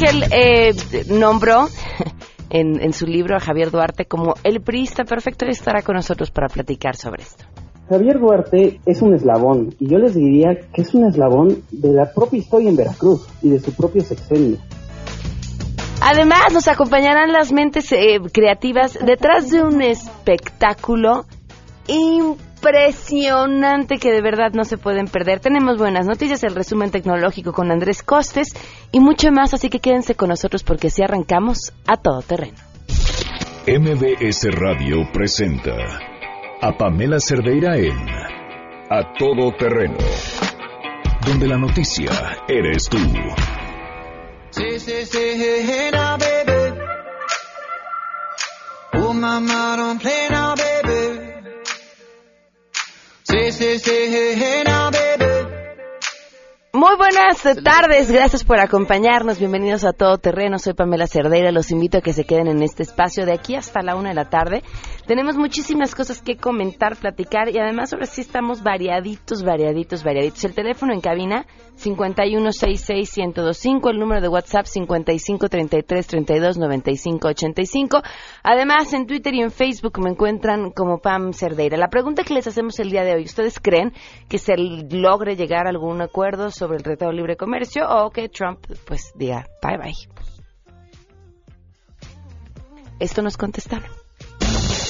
Ángel eh, nombró en, en su libro a Javier Duarte como el priista perfecto y estará con nosotros para platicar sobre esto. Javier Duarte es un eslabón, y yo les diría que es un eslabón de la propia historia en Veracruz y de su propio sexenio. Además, nos acompañarán las mentes eh, creativas detrás de un espectáculo impresionante que de verdad no se pueden perder. Tenemos buenas noticias, el resumen tecnológico con Andrés Costes y mucho más, así que quédense con nosotros porque si arrancamos a todo terreno. MBS Radio presenta a Pamela Cerdeira en A Todo Terreno, donde la noticia eres tú. Sí, sí, sí, hey, hey, now, baby. Oh, mama, don't play now, baby. Muy buenas tardes, gracias por acompañarnos, bienvenidos a Todo Terreno, soy Pamela Cerdeira, los invito a que se queden en este espacio de aquí hasta la una de la tarde. Tenemos muchísimas cosas que comentar, platicar y además ahora sí estamos variaditos, variaditos, variaditos. El teléfono en cabina 5166125, el número de WhatsApp 5533329585. Además en Twitter y en Facebook me encuentran como Pam Cerdeira. La pregunta que les hacemos el día de hoy, ¿ustedes creen que se logre llegar a algún acuerdo sobre el Tratado de Libre Comercio o que Trump pues diga bye bye? Esto nos contestaron.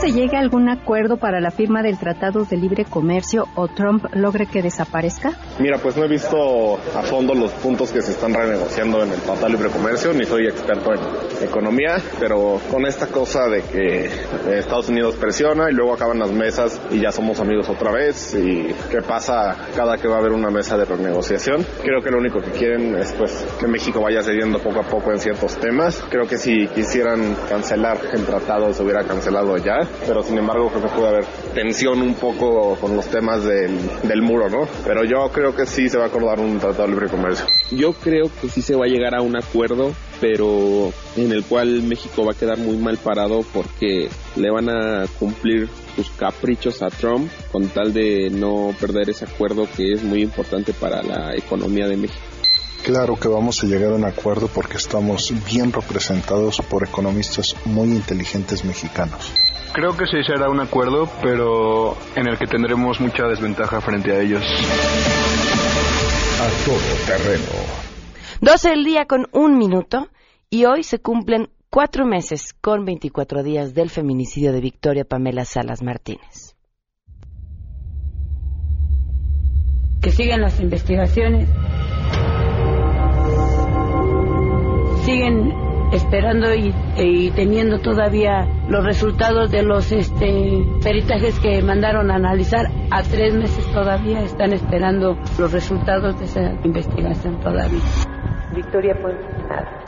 ¿Crees que se llegue a algún acuerdo para la firma del Tratado de Libre Comercio o Trump logre que desaparezca? Mira, pues no he visto a fondo los puntos que se están renegociando en el Tratado de Libre Comercio, ni soy experto en economía, pero con esta cosa de que eh, Estados Unidos presiona y luego acaban las mesas y ya somos amigos otra vez y qué pasa cada que va a haber una mesa de renegociación. Creo que lo único que quieren es pues que México vaya cediendo poco a poco en ciertos temas. Creo que si quisieran cancelar el tratado se hubiera cancelado ya, pero sin embargo creo que puede haber tensión un poco con los temas del, del muro, ¿no? Pero yo creo que sí se va a acordar un tratado de libre comercio. Yo creo que sí se va a llegar a un acuerdo, pero en el cual México va a quedar muy mal parado porque le van a cumplir sus caprichos a Trump con tal de no perder ese acuerdo que es muy importante para la economía de México. Claro que vamos a llegar a un acuerdo porque estamos bien representados por economistas muy inteligentes mexicanos. Creo que se será un acuerdo, pero en el que tendremos mucha desventaja frente a ellos. A Todo Terreno. 12 del día con un minuto y hoy se cumplen cuatro meses con 24 días del feminicidio de Victoria Pamela Salas Martínez. Que sigan las investigaciones. Siguen esperando y, y teniendo todavía los resultados de los este, peritajes que mandaron a analizar. A tres meses todavía están esperando los resultados de esa investigación todavía. Victoria, pues nada.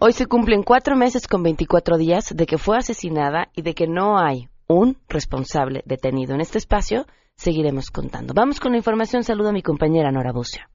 Hoy se cumplen cuatro meses con 24 días de que fue asesinada y de que no hay un responsable detenido. En este espacio seguiremos contando. Vamos con la información. Saludo a mi compañera Nora Bucio.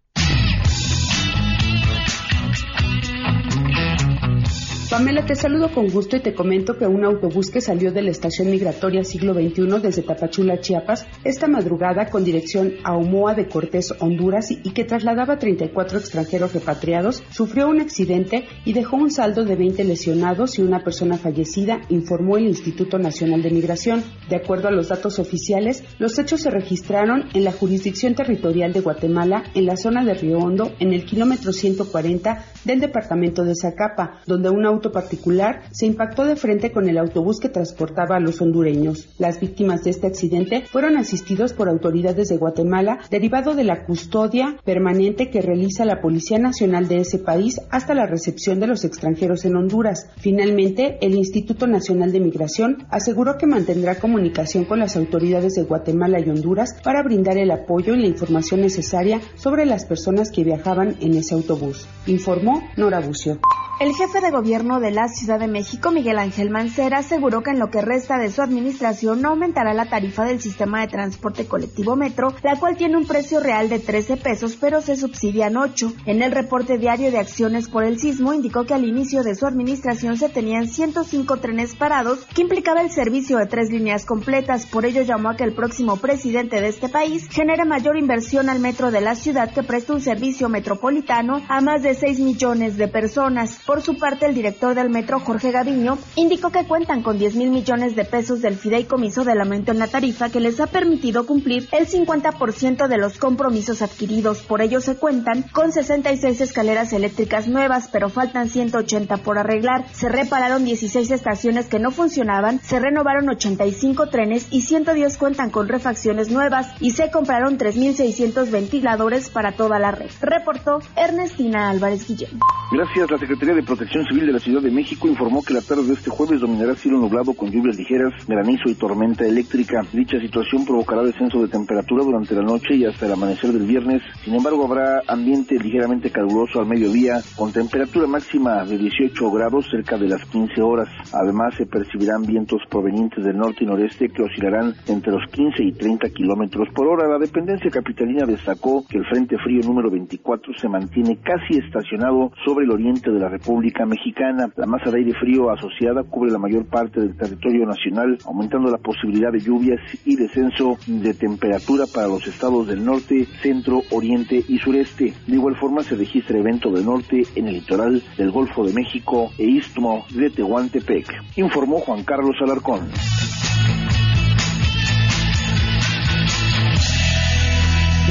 Pamela, te saludo con gusto y te comento que un autobús que salió de la estación migratoria siglo XXI desde Tapachula, Chiapas, esta madrugada con dirección a Omoa de Cortés, Honduras, y que trasladaba 34 extranjeros repatriados, sufrió un accidente y dejó un saldo de 20 lesionados y una persona fallecida, informó el Instituto Nacional de Migración. De acuerdo a los datos oficiales, los hechos se registraron en la jurisdicción territorial de Guatemala, en la zona de Río Hondo, en el kilómetro 140 del departamento de Zacapa, donde un auto particular se impactó de frente con el autobús que transportaba a los hondureños. Las víctimas de este accidente fueron asistidos por autoridades de Guatemala derivado de la custodia permanente que realiza la Policía Nacional de ese país hasta la recepción de los extranjeros en Honduras. Finalmente, el Instituto Nacional de Migración aseguró que mantendrá comunicación con las autoridades de Guatemala y Honduras para brindar el apoyo y la información necesaria sobre las personas que viajaban en ese autobús, informó Nora Bucio. El jefe de gobierno de la Ciudad de México, Miguel Ángel Mancera, aseguró que en lo que resta de su administración no aumentará la tarifa del sistema de transporte colectivo Metro, la cual tiene un precio real de 13 pesos, pero se subsidian 8. En el reporte diario de acciones por el sismo, indicó que al inicio de su administración se tenían 105 trenes parados, que implicaba el servicio de tres líneas completas. Por ello llamó a que el próximo presidente de este país genere mayor inversión al metro de la ciudad que preste un servicio metropolitano a más de 6 millones de personas. Por su parte, el director del metro, Jorge Gaviño, indicó que cuentan con 10 mil millones de pesos del fideicomiso del aumento en la tarifa que les ha permitido cumplir el 50% de los compromisos adquiridos. Por ello se cuentan con 66 escaleras eléctricas nuevas, pero faltan 180 por arreglar. Se repararon 16 estaciones que no funcionaban, se renovaron 85 trenes y 110 cuentan con refacciones nuevas y se compraron 3.600 ventiladores para toda la red. Reportó Ernestina Álvarez Guillén. Gracias, la Secretaría de Protección Civil de la Ciudad de México informó que la tarde de este jueves dominará cielo nublado con lluvias ligeras, granizo y tormenta eléctrica. Dicha situación provocará descenso de temperatura durante la noche y hasta el amanecer del viernes. Sin embargo, habrá ambiente ligeramente caluroso al mediodía, con temperatura máxima de 18 grados cerca de las 15 horas. Además, se percibirán vientos provenientes del norte y noreste que oscilarán entre los 15 y 30 kilómetros por hora. La dependencia capitalina destacó que el Frente Frío número 24 se mantiene casi estacionado sobre el oriente de la República Mexicana. La masa de aire frío asociada cubre la mayor parte del territorio nacional, aumentando la posibilidad de lluvias y descenso de temperatura para los estados del norte, centro, oriente y sureste. De igual forma se registra evento de norte en el litoral del Golfo de México e istmo de Tehuantepec, informó Juan Carlos Alarcón.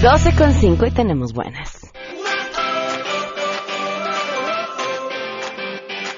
Doce con cinco y tenemos buenas.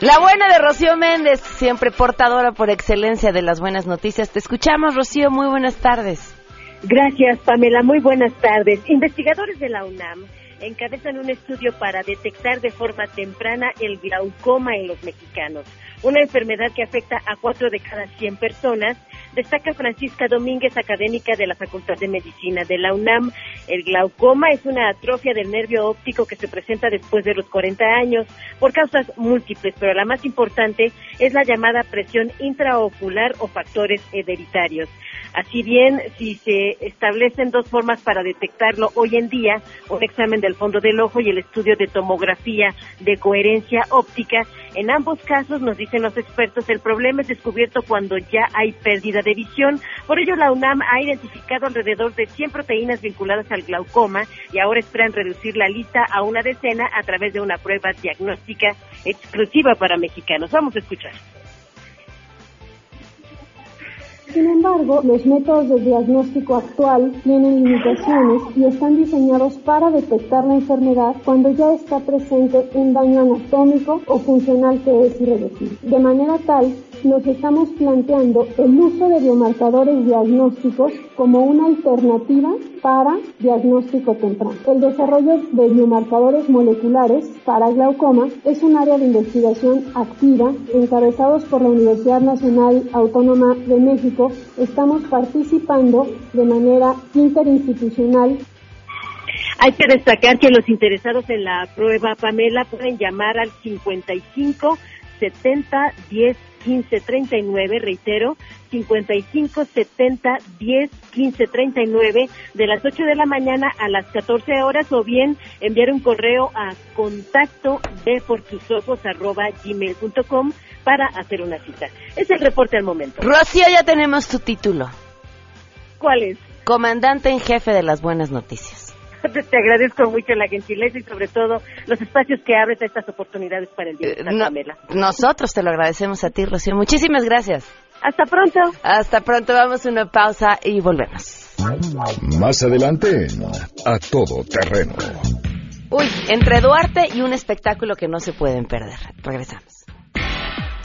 La buena de Rocío Méndez, siempre portadora por excelencia de las buenas noticias. Te escuchamos, Rocío. Muy buenas tardes. Gracias, Pamela. Muy buenas tardes. Investigadores de la UNAM encabezan un estudio para detectar de forma temprana el glaucoma en los mexicanos, una enfermedad que afecta a cuatro de cada 100 personas destaca Francisca Domínguez, académica de la Facultad de Medicina de la UNAM. El glaucoma es una atrofia del nervio óptico que se presenta después de los 40 años por causas múltiples, pero la más importante es la llamada presión intraocular o factores hereditarios. Así bien, si se establecen dos formas para detectarlo hoy en día, un examen del fondo del ojo y el estudio de tomografía de coherencia óptica, en ambos casos, nos dicen los expertos, el problema es descubierto cuando ya hay pérdida de visión. Por ello, la UNAM ha identificado alrededor de 100 proteínas vinculadas al glaucoma y ahora esperan reducir la lista a una decena a través de una prueba diagnóstica exclusiva para mexicanos. Vamos a escuchar. Sin embargo, los métodos de diagnóstico actual tienen limitaciones y están diseñados para detectar la enfermedad cuando ya está presente un daño anatómico o funcional que es irreversible. De manera tal, nos estamos planteando el uso de biomarcadores diagnósticos como una alternativa para diagnóstico temprano. El desarrollo de biomarcadores moleculares para glaucoma es un área de investigación activa encabezados por la Universidad Nacional Autónoma de México. Estamos participando de manera interinstitucional hay que destacar que los interesados en la prueba Pamela pueden llamar al 55 70 10 15 39, reitero, 55 70 10 15 39 de las 8 de la mañana a las 14 horas o bien enviar un correo a contacto de por tus ojos arroba gmail.com para hacer una cita. Es el reporte al momento. Rocío, ya tenemos tu título. ¿Cuál es? Comandante en jefe de las buenas noticias. Te agradezco mucho la gentileza y sobre todo los espacios que abres a estas oportunidades para el día de eh, Nosotros te lo agradecemos a ti, Rocío. Muchísimas gracias. Hasta pronto. Hasta pronto. Vamos a una pausa y volvemos. Más adelante, a todo terreno. Uy, entre Duarte y un espectáculo que no se pueden perder. Regresamos.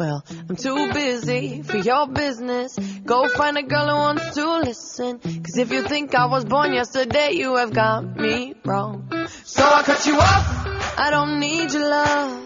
Well, I'm too busy for your business. Go find a girl who wants to listen. Cause if you think I was born yesterday, you have got me wrong. So I cut you off. I don't need your love.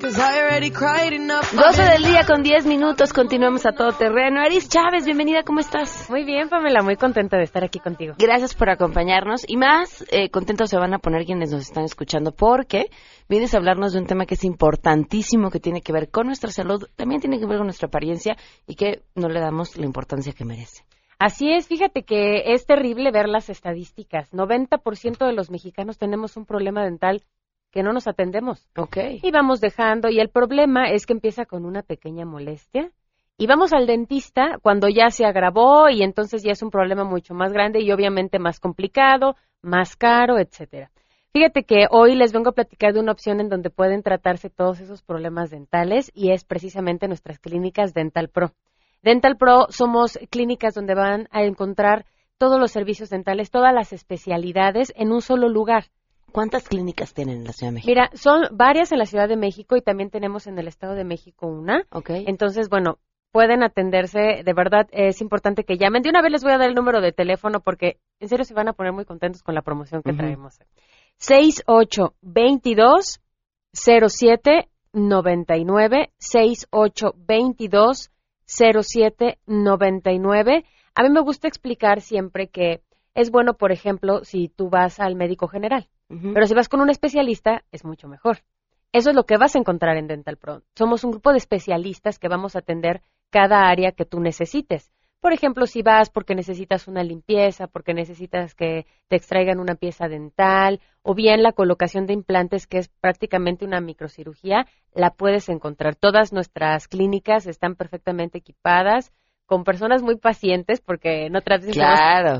12 del día con 10 minutos, continuamos a todo terreno. Aris Chávez, bienvenida, ¿cómo estás? Muy bien, Pamela, muy contenta de estar aquí contigo. Gracias por acompañarnos y más eh, contentos se van a poner quienes nos están escuchando porque vienes a hablarnos de un tema que es importantísimo, que tiene que ver con nuestra salud, también tiene que ver con nuestra apariencia y que no le damos la importancia que merece. Así es, fíjate que es terrible ver las estadísticas. 90% de los mexicanos tenemos un problema dental que no nos atendemos. Ok. Y vamos dejando, y el problema es que empieza con una pequeña molestia. Y vamos al dentista cuando ya se agravó y entonces ya es un problema mucho más grande y obviamente más complicado, más caro, etcétera. Fíjate que hoy les vengo a platicar de una opción en donde pueden tratarse todos esos problemas dentales y es precisamente nuestras clínicas Dental Pro. Dental Pro somos clínicas donde van a encontrar todos los servicios dentales, todas las especialidades en un solo lugar. ¿Cuántas clínicas tienen en la Ciudad de México? Mira, son varias en la Ciudad de México y también tenemos en el Estado de México una. Ok. Entonces, bueno, pueden atenderse, de verdad es importante que llamen. De una vez les voy a dar el número de teléfono porque en serio se van a poner muy contentos con la promoción que traemos. 6822 0799 6822 0799. A mí me gusta explicar siempre que es bueno, por ejemplo, si tú vas al médico general. Pero si vas con un especialista, es mucho mejor. Eso es lo que vas a encontrar en Dental Pro. Somos un grupo de especialistas que vamos a atender cada área que tú necesites. Por ejemplo, si vas porque necesitas una limpieza, porque necesitas que te extraigan una pieza dental, o bien la colocación de implantes, que es prácticamente una microcirugía, la puedes encontrar. Todas nuestras clínicas están perfectamente equipadas con personas muy pacientes, porque en otras veces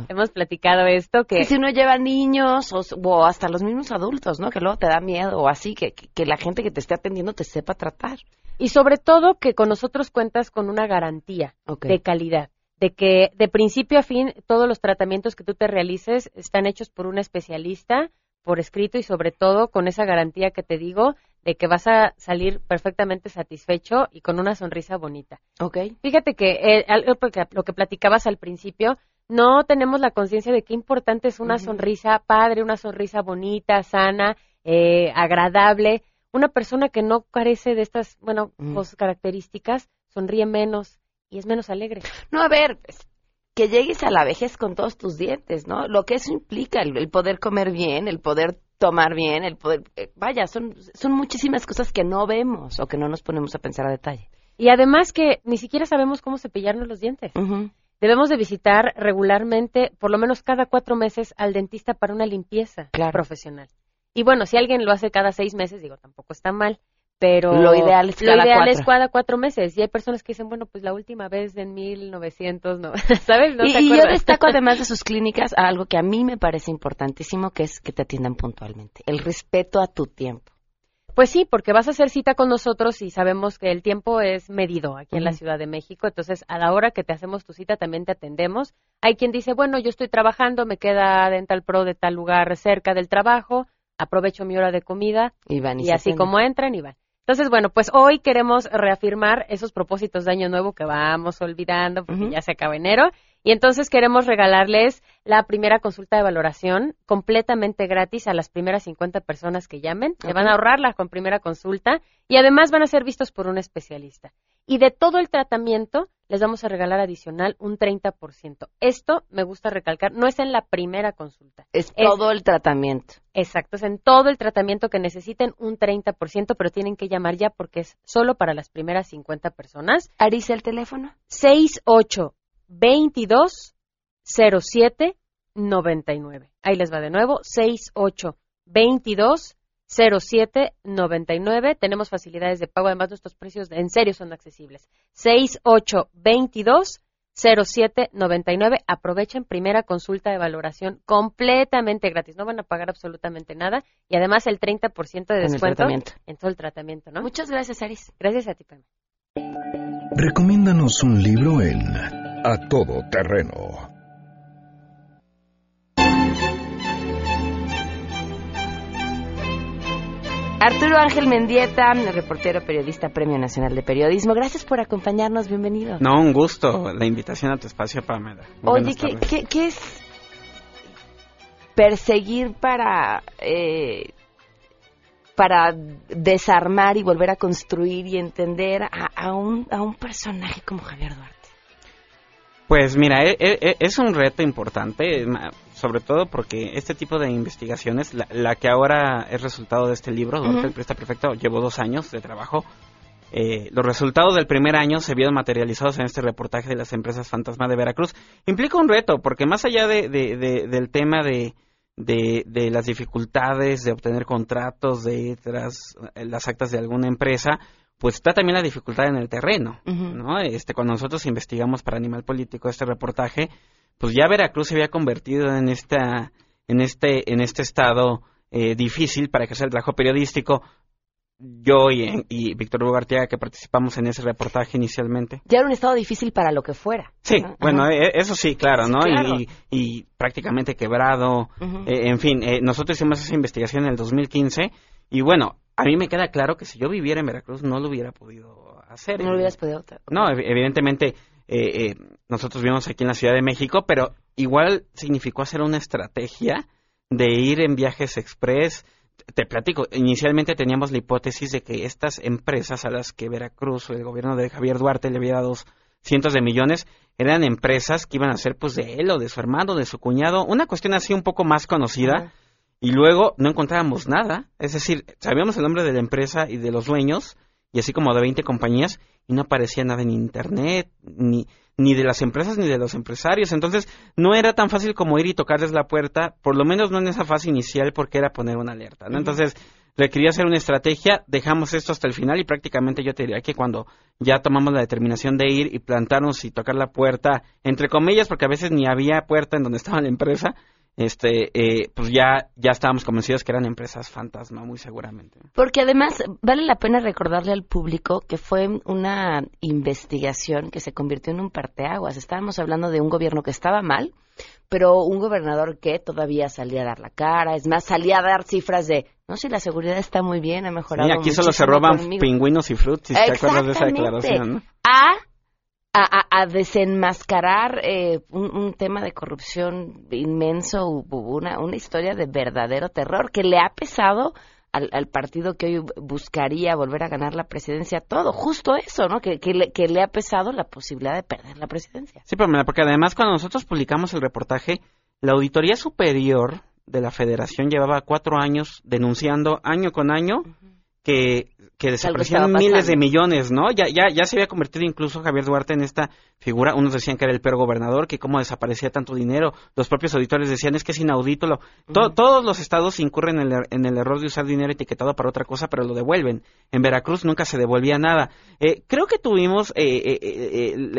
hemos, platicado esto, que... si uno lleva niños o, hasta los mismos adultos, ¿no? Que luego te da miedo o así, que, que, la gente que te esté atendiendo te sepa tratar. Y sobre todo que con nosotros cuentas con una garantía de calidad, de que de principio a fin todos los tratamientos que tú te realices están hechos por un especialista, por escrito y sobre todo con esa garantía que te digo de que vas a salir perfectamente satisfecho y con una sonrisa bonita. Ok. Fíjate que eh, lo que platicabas al principio, no tenemos la conciencia de qué importante es una sonrisa padre, una sonrisa bonita, sana, eh, agradable. Una persona que no carece de estas, bueno, características, sonríe menos y es menos alegre. No, a ver, que llegues a la vejez con todos tus dientes, ¿no? Lo que eso implica, el poder comer bien, el poder tomar bien, el poder, eh, vaya, son, son muchísimas cosas que no vemos o que no nos ponemos a pensar a detalle. Y además que ni siquiera sabemos cómo cepillarnos los dientes. Debemos de visitar regularmente, por lo menos cada cuatro meses, al dentista para una limpieza profesional. Y bueno, si alguien lo hace cada seis meses, digo, tampoco está mal pero lo ideal es cada, ideal cuatro. Es cada cuatro meses. Y hay personas que dicen bueno pues la última vez en 1900 no sabes no y, yo destaco además de sus clínicas algo que a mí me parece importantísimo que es que te atiendan puntualmente. El respeto a tu tiempo. Pues sí, porque vas a hacer cita con nosotros y sabemos que el tiempo es medido aquí en la Ciudad de México, entonces a la hora que te hacemos tu cita también te atendemos. Hay quien dice, bueno, yo estoy trabajando, me queda Dental Pro de tal lugar cerca del trabajo, aprovecho mi hora de comida y, van y así como entran y van. Entonces, bueno, pues hoy queremos reafirmar esos propósitos de Año Nuevo que vamos olvidando porque ya se acaba enero. Y entonces queremos regalarles la primera consulta de valoración completamente gratis a las primeras 50 personas que llamen. Se van a ahorrarla con primera consulta y además van a ser vistos por un especialista. Y de todo el tratamiento les vamos a regalar adicional un 30%. Esto, me gusta recalcar, no es en la primera consulta. Es, todo el tratamiento. Exacto, es en todo el tratamiento que necesiten un 30%, pero tienen que llamar ya porque es solo para las primeras 50 personas. Arice, el teléfono. 6822 07 99. Ahí les va de nuevo, 6822 0799. Tenemos facilidades de pago, además nuestros precios en serio son accesibles. 6822 0799. Aprovechen primera consulta de valoración completamente gratis. No van a pagar absolutamente nada y además el 30% de descuento en todo el tratamiento, ¿no? Muchas gracias, Aris. Gracias a ti, Pam. Recomiéndanos un libro en A Todo Terreno Arturo Ángel Mendieta, reportero, periodista, Premio Nacional de Periodismo. Gracias por acompañarnos, bienvenido. No, un gusto la invitación a tu espacio, Pamela. Muy Oye, ¿qué, ¿qué, ¿qué, es perseguir para, eh, para desarmar y volver a construir y entender a, a, un, a un personaje como Javier Duarte? Pues mira, e, e, es un reto importante, sobre todo porque este tipo de investigaciones, la, que ahora es resultado de este libro, Duarte el Presta Perfecto, llevo dos años de trabajo. Eh, los resultados del primer año se vieron materializados en este reportaje de las empresas fantasma de Veracruz. Implica un reto, porque más allá de, del tema de, de, las dificultades de obtener contratos de tras las actas de alguna empresa, pues está también la dificultad en el terreno, ¿no? Este, cuando nosotros investigamos para Animal Político este reportaje, pues ya Veracruz se había convertido en esta, en este, en este estado eh, difícil para ejercer el trabajo periodístico. Yo y, Víctor Hugo Arteaga, que participamos en ese reportaje inicialmente. Ya era un estado difícil para lo que fuera. Sí, bueno, e, eso sí, claro, ¿no? Y, prácticamente quebrado. Eh, en fin, eh, nosotros hicimos esa investigación en el 2015 y bueno, a mí me queda claro que si yo viviera en Veracruz no lo hubiera podido hacer. No lo hubieras podido. No, evidentemente eh, eh, nosotros vivimos aquí en la Ciudad de México, pero igual significó hacer una estrategia de ir en viajes express. Te platico, inicialmente teníamos la hipótesis de que estas empresas a las que Veracruz o el gobierno de Javier Duarte le había dado cientos de millones eran empresas que iban a ser pues de él o de su hermano, de su cuñado, una cuestión así un poco más conocida y luego no encontrábamos nada. Es decir, sabíamos el nombre de la empresa y de los dueños, y así como de 20 compañías, y no aparecía nada en Internet, ni, ni de las empresas ni de los empresarios. Entonces, no era tan fácil como ir y tocarles la puerta, por lo menos no en esa fase inicial, porque era poner una alerta. ¿no? Entonces, requería hacer una estrategia, dejamos esto hasta el final y prácticamente yo te diría que cuando ya tomamos la determinación de ir y plantarnos y tocar la puerta, entre comillas, porque a veces ni había puerta en donde estaba la empresa, este, eh, pues ya, ya estábamos convencidos que eran empresas fantasma, muy seguramente. Porque además vale la pena recordarle al público que fue una investigación que se convirtió en un parteaguas. Estábamos hablando de un gobierno que estaba mal, pero un gobernador que todavía salía a dar la cara, es más, salía a dar cifras de, no sé, la seguridad está muy bien, ha mejorado. Y aquí solo se roban pingüinos y frutas, si te acuerdas de esa declaración, ¿no? A a, desenmascarar eh, un, tema de corrupción inmenso, una, una historia de verdadero terror que le ha pesado al, partido que hoy buscaría volver a ganar la presidencia todo, justo eso, ¿no? Que, que, le, que le ha pesado la posibilidad de perder la presidencia. Sí, pero porque además cuando nosotros publicamos el reportaje, la Auditoría Superior de la Federación llevaba cuatro años denunciando año con año que, que desaparecían miles de millones, ¿no? Ya, ya, ya se había convertido incluso Javier Duarte en esta figura. Unos decían que era el peor gobernador, que cómo desaparecía tanto dinero. Los propios auditores decían es que es inaudito. Lo... Todos los estados incurren en el, en el, error de usar dinero etiquetado para otra cosa, pero lo devuelven. En Veracruz nunca se devolvía nada. Eh, creo que tuvimos eh,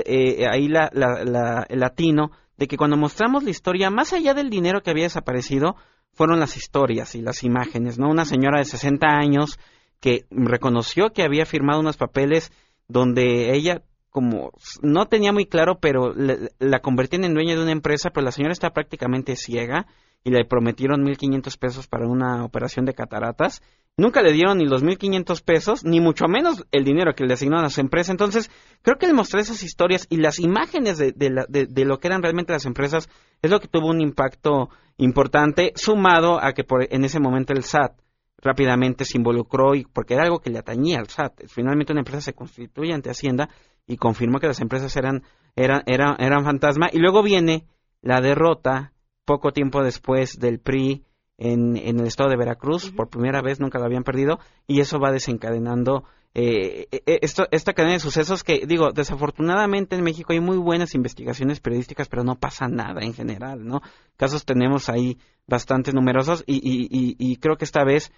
eh, ahí la, la, el latino de que cuando mostramos la historia, más allá del dinero que había desaparecido, fueron las historias y las imágenes, ¿no? Una señora de 60 años que reconoció que había firmado unos papeles donde ella como no tenía muy claro, pero la convertían en dueña de una empresa, pero la señora está prácticamente ciega y le prometieron 1.500 pesos para una operación de cataratas. Nunca le dieron ni los 1.500 pesos, ni mucho menos el dinero que le asignaron a su empresa. Entonces, creo que el mostrar esas historias y las imágenes de, de, lo que eran realmente las empresas es lo que tuvo un impacto importante, sumado a que por, en ese momento el SAT rápidamente se involucró y porque era algo que le atañía al SAT. Finalmente una empresa se constituye ante Hacienda y confirmó que las empresas eran, eran, eran, eran fantasma. Y luego viene la derrota poco tiempo después del PRI en, en el estado de Veracruz, por primera vez nunca lo habían perdido, y eso va desencadenando eh, eh, eh, esto, esta cadena de sucesos que, digo, desafortunadamente en México hay muy buenas investigaciones periodísticas, pero no pasa nada en general, ¿no? Casos tenemos ahí bastante numerosos y, y, y creo que esta vez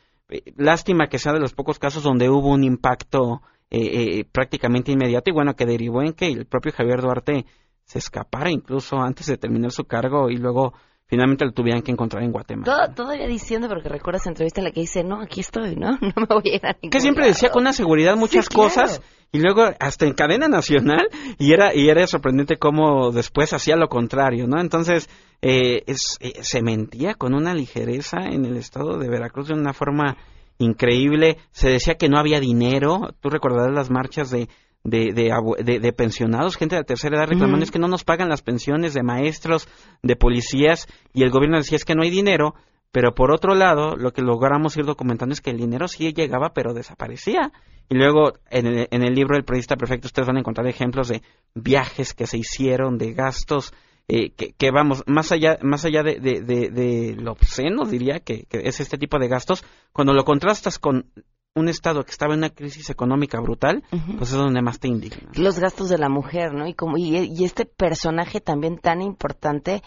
lástima que sea de los pocos casos donde hubo un impacto eh, eh, prácticamente inmediato y bueno, que derivó en que el propio Javier Duarte se escapara incluso antes de terminar su cargo y luego finalmente lo tuvieran que encontrar en Guatemala. todavía diciendo, porque recuerdas entrevista en la que dice, no, aquí estoy, ¿no? No me voy a ir a ningún Que siempre decía con una seguridad muchas cosas y luego hasta en cadena nacional y era, y era sorprendente cómo después hacía lo contrario, ¿no? Entonces, eh, es, eh, se mentía con una ligereza en el estado de Veracruz de una forma increíble. Se decía que no había dinero. Tú recordarás las marchas de de, de, de, pensionados, gente de la tercera edad reclamando es que no nos pagan las pensiones de maestros, de policías, y el gobierno decía es que no hay dinero, pero por otro lado, lo que logramos ir documentando es que el dinero sí llegaba, pero desaparecía. Y luego, en el, en el libro El Periodista Perfecto, ustedes van a encontrar ejemplos de viajes que se hicieron, de gastos, eh, que, vamos, más allá, más allá de, de, de, lo obsceno, diría, que, que, es este tipo de gastos, cuando lo contrastas con un Estado que estaba en una crisis económica brutal, pues es donde más te indigna. Los gastos de la mujer, ¿no? Y, como, y, este personaje también tan importante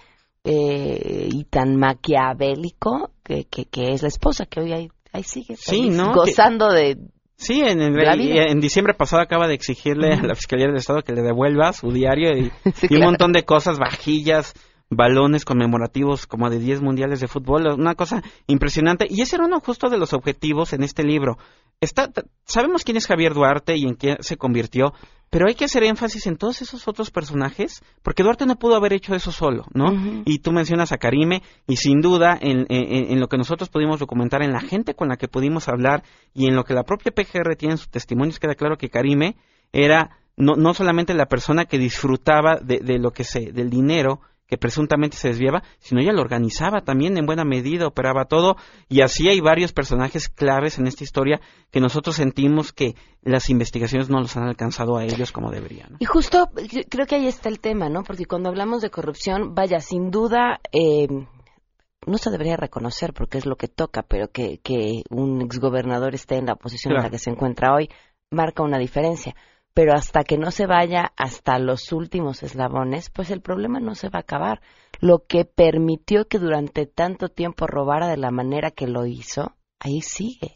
eh, y tan maquiavélico que, que, es la esposa, que hoy ahí, ahí sigue sí, ¿no? gozando de... Sí, en, en, diciembre pasado acaba de exigirle a la Fiscalía del Estado que le devuelva su diario y, un montón de cosas, vajillas, balones conmemorativos como de 10 mundiales de fútbol, una cosa impresionante. Y ese era uno justo de los objetivos en este libro. Está, sabemos quién es Javier Duarte y en qué se convirtió, pero hay que hacer énfasis en todos esos otros personajes, porque Duarte no pudo haber hecho eso solo, ¿no? Y tú mencionas a Karime, y sin duda en, en, lo que nosotros pudimos documentar, en la gente con la que pudimos hablar, y en lo que la propia PGR tiene en sus testimonios, queda claro que Karime era no, no solamente la persona que disfrutaba de, de lo que se, del dinero, que presuntamente se desviaba, sino ella lo organizaba también en buena medida, operaba todo, y así hay varios personajes claves en esta historia que nosotros sentimos que las investigaciones no los han alcanzado a ellos como deberían. Y justo creo que ahí está el tema, ¿no? Porque cuando hablamos de corrupción, vaya, sin duda, eh, no se debería reconocer porque es lo que toca, pero que, que un exgobernador esté en la posición en la que se encuentra hoy marca una diferencia pero hasta que no se vaya hasta los últimos eslabones, pues el problema no se va a acabar. Lo que permitió que durante tanto tiempo robara de la manera que lo hizo, ahí sigue.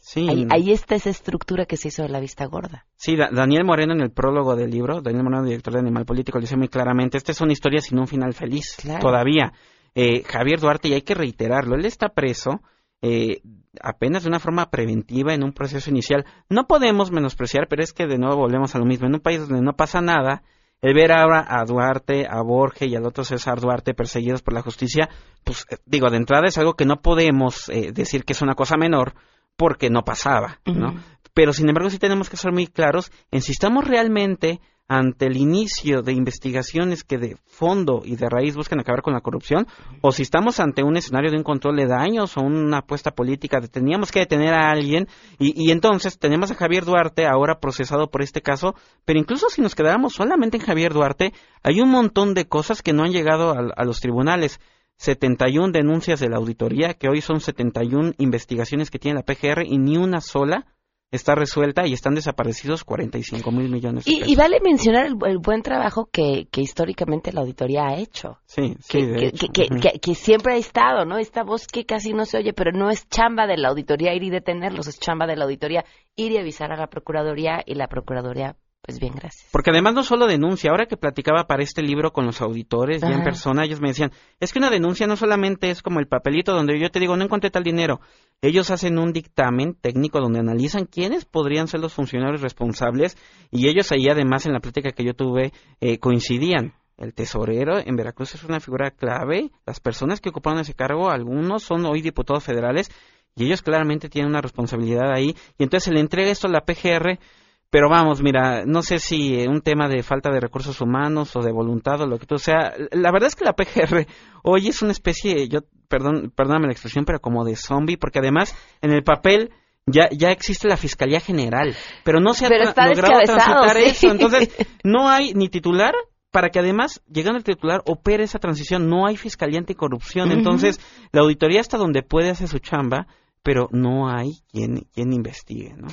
Ahí, está esa estructura que se hizo de la vista gorda. Sí, Daniel Moreno en el prólogo del libro, Daniel Moreno, director de Animal Político, le dice muy claramente, esta es una historia sin un final feliz, todavía. Eh, Javier Duarte, y hay que reiterarlo, él está preso eh, apenas de una forma preventiva en un proceso inicial. No podemos menospreciar, pero es que de nuevo volvemos a lo mismo. En un país donde no pasa nada, el ver ahora a Duarte, a Borges y al otro César Duarte perseguidos por la justicia, pues eh, digo, de entrada es algo que no podemos eh, decir que es una cosa menor porque no pasaba, ¿no? Pero sin embargo sí tenemos que ser muy claros en si estamos realmente ante el inicio de investigaciones que de fondo y de raíz buscan acabar con la corrupción, o si estamos ante un escenario de un control de daños o una apuesta política de teníamos que detener a alguien, y, entonces tenemos a Javier Duarte ahora procesado por este caso, pero incluso si nos quedáramos solamente en Javier Duarte, hay un montón de cosas que no han llegado a, a los tribunales. 71 denuncias de la auditoría, que hoy son 71 investigaciones que tiene la PGR y ni una sola está resuelta y están desaparecidos 45 mil millones de Y, vale mencionar el, buen trabajo que, que, históricamente la auditoría ha hecho. Sí, sí, que, que, siempre ha estado, ¿no? Esta voz que casi no se oye, pero no es chamba de la auditoría ir y detenerlos, es chamba de la auditoría ir y avisar a la Procuraduría y la Procuraduría pues bien, gracias. Porque además no solo denuncia, ahora que platicaba para este libro con los auditores, ya en persona, ellos me decían, es que una denuncia no solamente es como el papelito donde yo te digo, no encontré tal dinero. Ellos hacen un dictamen técnico donde analizan quiénes podrían ser los funcionarios responsables y ellos ahí además en la plática que yo tuve eh, coincidían. El tesorero en Veracruz es una figura clave. Las personas que ocuparon ese cargo, algunos son hoy diputados federales y ellos claramente tienen una responsabilidad ahí. Y entonces se le entrega esto a la PGR pero vamos, mira, no sé si eh, un tema de falta de recursos humanos o de voluntad o lo que tú sea. La verdad es que la PGR hoy es una especie, yo, perdón, perdóname la expresión, pero como de zombie, porque además en el papel ya, ya existe la Fiscalía General, pero no se ha logrado transitar eso. Entonces, no hay ni titular para que además, llegando el titular, opere esa transición. No hay Fiscalía Anticorrupción. Entonces, la auditoría está donde puede hacer su chamba, pero no hay quien, quien investigue, ¿no?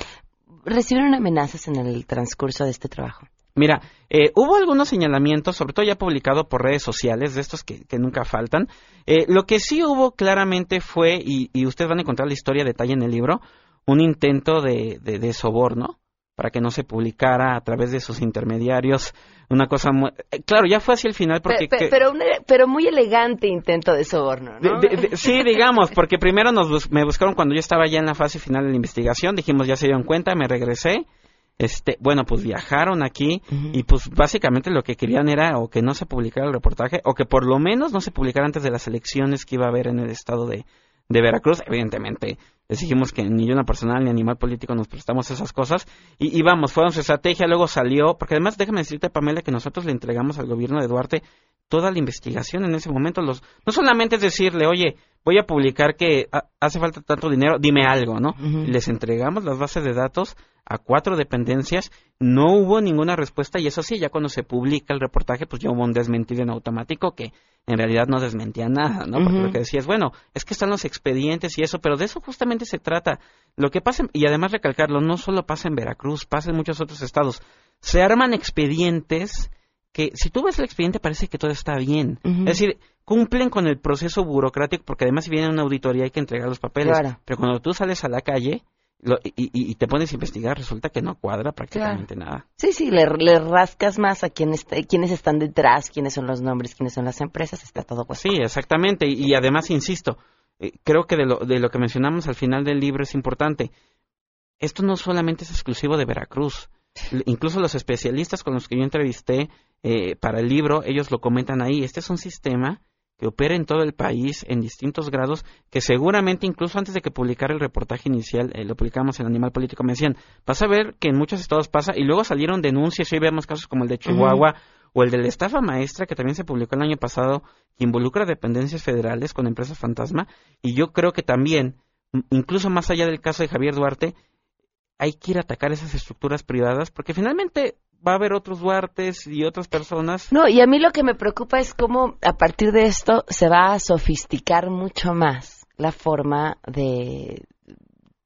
Recibieron amenazas en el transcurso de este trabajo? Mira, eh, hubo algunos señalamientos, sobre todo ya publicado por redes sociales, de estos que, nunca faltan. Eh, lo que sí hubo claramente fue, y, y, ustedes van a encontrar la historia detalle en el libro, un intento de, de soborno para que no se publicara a través de sus intermediarios una cosa muy... Eh, claro, ya fue hacia el final porque... Pero, pero, muy elegante intento de soborno, ¿no? sí, digamos, porque primero nos me buscaron cuando yo estaba ya en la fase final de la investigación, dijimos ya se dieron cuenta, me regresé, este, bueno, pues viajaron aquí y pues básicamente lo que querían era o que no se publicara el reportaje o que por lo menos no se publicara antes de las elecciones que iba a haber en el estado de, de Veracruz. Evidentemente, les dijimos que ni una personal ni animal político nos prestamos esas cosas. Y, y vamos, fue su estrategia, luego salió, porque además déjame decirte, Pamela, que nosotros le entregamos al gobierno de Duarte toda la investigación en ese momento. Los, no solamente es decirle, oye, voy a publicar que hace falta tanto dinero, dime algo, ¿no? Les entregamos las bases de datos a cuatro dependencias, no hubo ninguna respuesta y eso sí, ya cuando se publica el reportaje, pues ya hubo un desmentido en automático que en realidad no desmentía nada, ¿no? Porque lo que decía es, bueno, es que están los expedientes y eso, pero de eso justamente se trata. Lo que pasa, y además recalcarlo, no solo pasa en Veracruz, pasa en muchos otros estados. Se arman expedientes que si tú ves el expediente parece que todo está bien. Es decir, cumplen con el proceso burocrático porque además si viene una auditoría hay que entregar los papeles. Pero cuando tú sales a la calle y, te pones a investigar, resulta que no cuadra prácticamente nada. Sí, sí, le, rascas más a quién quiénes están detrás, quiénes son los nombres, quiénes son las empresas, está todo pues. Sí, exactamente. Y, además, insisto, eh, creo que de lo, de lo que mencionamos al final del libro es importante. Esto no solamente es exclusivo de Veracruz incluso los especialistas con los que yo entrevisté eh, para el libro, ellos lo comentan ahí, este es un sistema que opera en todo el país en distintos grados, que seguramente incluso antes de que publicara el reportaje inicial, eh, lo publicamos en Animal Político, me decían, vas a ver que en muchos estados pasa, y luego salieron denuncias, y hoy vemos casos como el de Chihuahua, o el de la estafa maestra, que también se publicó el año pasado, que involucra dependencias federales con empresas fantasma, y yo creo que también, incluso más allá del caso de Javier Duarte, hay que ir a atacar esas estructuras privadas porque finalmente va a haber otros Duartes y otras personas. No, y a mí lo que me preocupa es cómo a partir de esto se va a sofisticar mucho más la forma de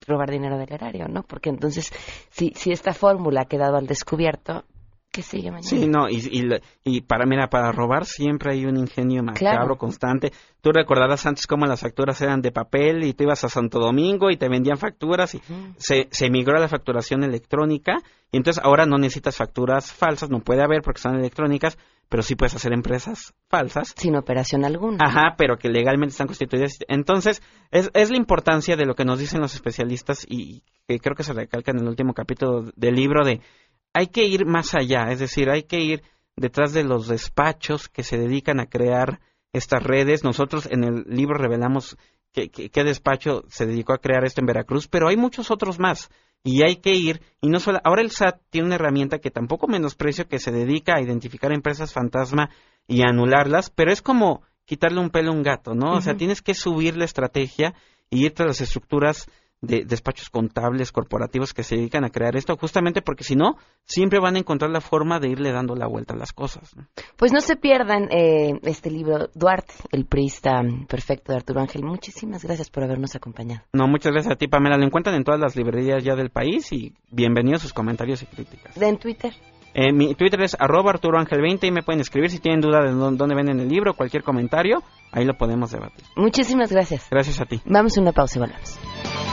robar dinero del erario, ¿no? Porque entonces, si, si esta fórmula ha quedado al descubierto, que sigue mañana. Sí, no, y, y, para, mira, para robar siempre hay un ingenio macabro constante. Tú recordarás antes cómo las facturas eran de papel y tú ibas a Santo Domingo y te vendían facturas y se, se migró a la facturación electrónica y entonces ahora no necesitas facturas falsas, no puede haber porque son electrónicas, pero sí puedes hacer empresas falsas. Sin operación alguna. Ajá, pero que legalmente están constituidas. Entonces, es, es la importancia de lo que nos dicen los especialistas y que creo que se recalca en el último capítulo del libro de hay que ir más allá, es decir, hay que ir detrás de los despachos que se dedican a crear estas redes. Nosotros en el libro revelamos qué despacho se dedicó a crear esto en Veracruz, pero hay muchos otros más y hay que ir y no solo ahora el SAT tiene una herramienta que tampoco menosprecio que se dedica a identificar empresas fantasma y anularlas, pero es como quitarle un pelo a un gato, ¿no? O sea, tienes que subir la estrategia y ir tras las estructuras de despachos contables corporativos que se dedican a crear esto, justamente porque si no, siempre van a encontrar la forma de irle dando la vuelta a las cosas. Pues no se pierdan eh, este libro, Duarte, el priista perfecto de Arturo Ángel. Muchísimas gracias por habernos acompañado. No, muchas gracias a ti, Pamela. Lo encuentran en todas las librerías ya del país y bienvenidos sus comentarios y críticas. ¿En Twitter? Eh, mi Twitter es arroba Arturo Ángel 20 y me pueden escribir si tienen duda de dónde venden el libro, cualquier comentario, ahí lo podemos debatir. Muchísimas gracias. Gracias a ti. Vamos a una pausa y volvemos.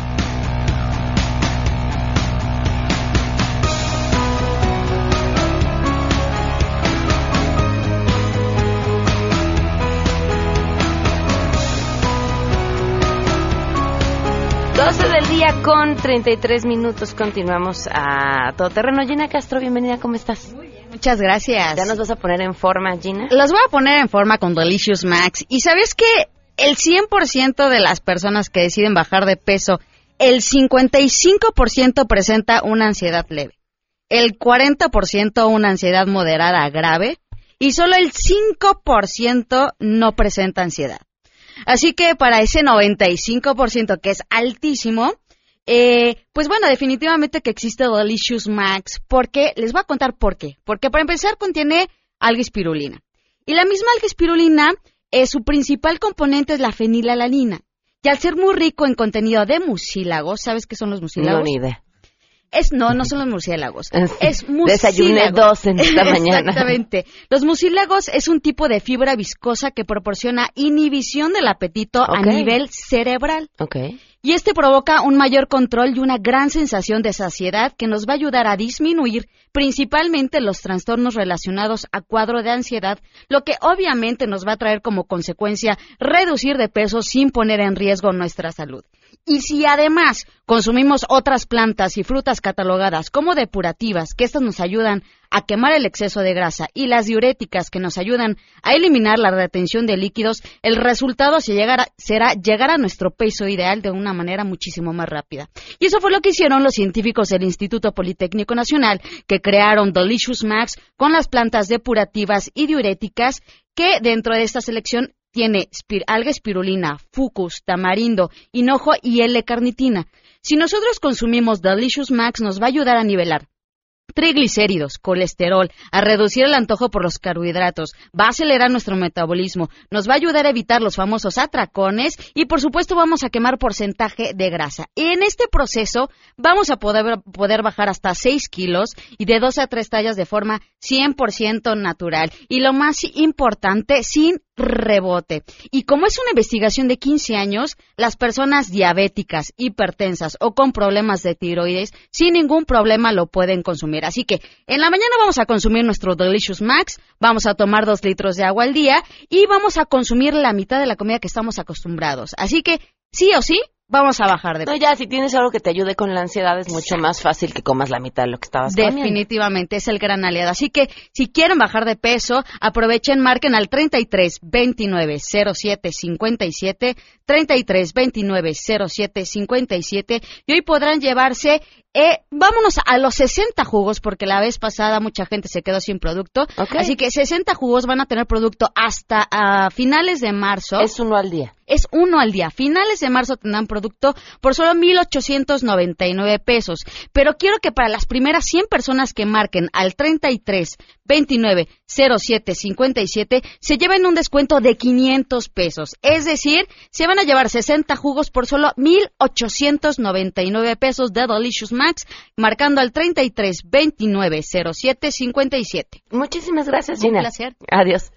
Día con 33 minutos. Continuamos a todo terreno. Gina Castro, bienvenida, ¿cómo estás? Muy bien, muchas gracias. ¿Ya nos vas a poner en forma, Gina? Los voy a poner en forma con Delicious Max. Y sabes que el 100% de las personas que deciden bajar de peso, el 55% presenta una ansiedad leve, el 40% una ansiedad moderada grave y solo el 5% no presenta ansiedad. Así que para ese 95% que es altísimo, eh, pues bueno, definitivamente que existe Delicious Max, porque les voy a contar por qué. Porque para empezar contiene alga espirulina. Y la misma alga espirulina, eh, su principal componente es la fenilalanina. Y al ser muy rico en contenido de mucílagos, ¿sabes qué son los mucílagos? No, ni idea. Es, no, no son los murciélagos. Es mucílago. Desayuné dos en esta mañana. Exactamente. Los mucílagos es un tipo de fibra viscosa que proporciona inhibición del apetito a nivel cerebral. Ok. Y este provoca un mayor control y una gran sensación de saciedad que nos va a ayudar a disminuir principalmente los trastornos relacionados a cuadro de ansiedad, lo que obviamente nos va a traer como consecuencia reducir de peso sin poner en riesgo nuestra salud. Y si además consumimos otras plantas y frutas catalogadas como depurativas, que estas nos ayudan a quemar el exceso de grasa, y las diuréticas que nos ayudan a eliminar la retención de líquidos, el resultado llegará- será llegar a nuestro peso ideal de una manera muchísimo más rápida. Y eso fue lo que hicieron los científicos del Instituto Politécnico Nacional, que crearon Delicious Max con las plantas depurativas y diuréticas, que dentro de esta selección tiene alga espirulina, fucus, tamarindo, hinojo y L-carnitina. Si nosotros consumimos Delicious Max, nos va a ayudar a nivelar triglicéridos, colesterol, a reducir el antojo por los carbohidratos, va a acelerar nuestro metabolismo, nos va a ayudar a evitar los famosos atracones y por supuesto vamos a quemar porcentaje de grasa. En este proceso vamos a poder, poder bajar hasta 6 kilos y de 2 a 3 tallas de forma 100% natural. Y lo más importante, sin rebote. Y como es una investigación de 15 años, las personas diabéticas, hipertensas o con problemas de tiroides, sin ningún problema lo pueden consumir. Así que en la mañana vamos a consumir nuestro Delicious Max, vamos a tomar dos litros de agua al día y vamos a consumir la mitad de la comida que estamos acostumbrados. Así que sí o sí, vamos a bajar de No, ya, si tienes algo que te ayude con la ansiedad, es mucho más fácil que comas la mitad de lo que estabas comiendo. Definitivamente es el gran aliado. Así que si quieren bajar de peso, aprovechen, marquen al 33 29 07 57, 33 29 07 57 y hoy podrán llevarse, eh, vámonos a los 60 jugos porque la vez pasada mucha gente se quedó sin producto. Así que 60 jugos van a tener producto hasta a finales de marzo. Es uno al día. Es uno al día. Finales de marzo tendrán producto por solo 1,899 pesos. Pero quiero que para las primeras 100 personas que marquen al 33 29 07 57 se lleven un descuento de 500 pesos. Es decir, se van a llevar 60 jugos por solo 1,899 pesos de Delicious Max, marcando al 33 29 07 57. Muchísimas gracias, Un Gina. placer. Adiós.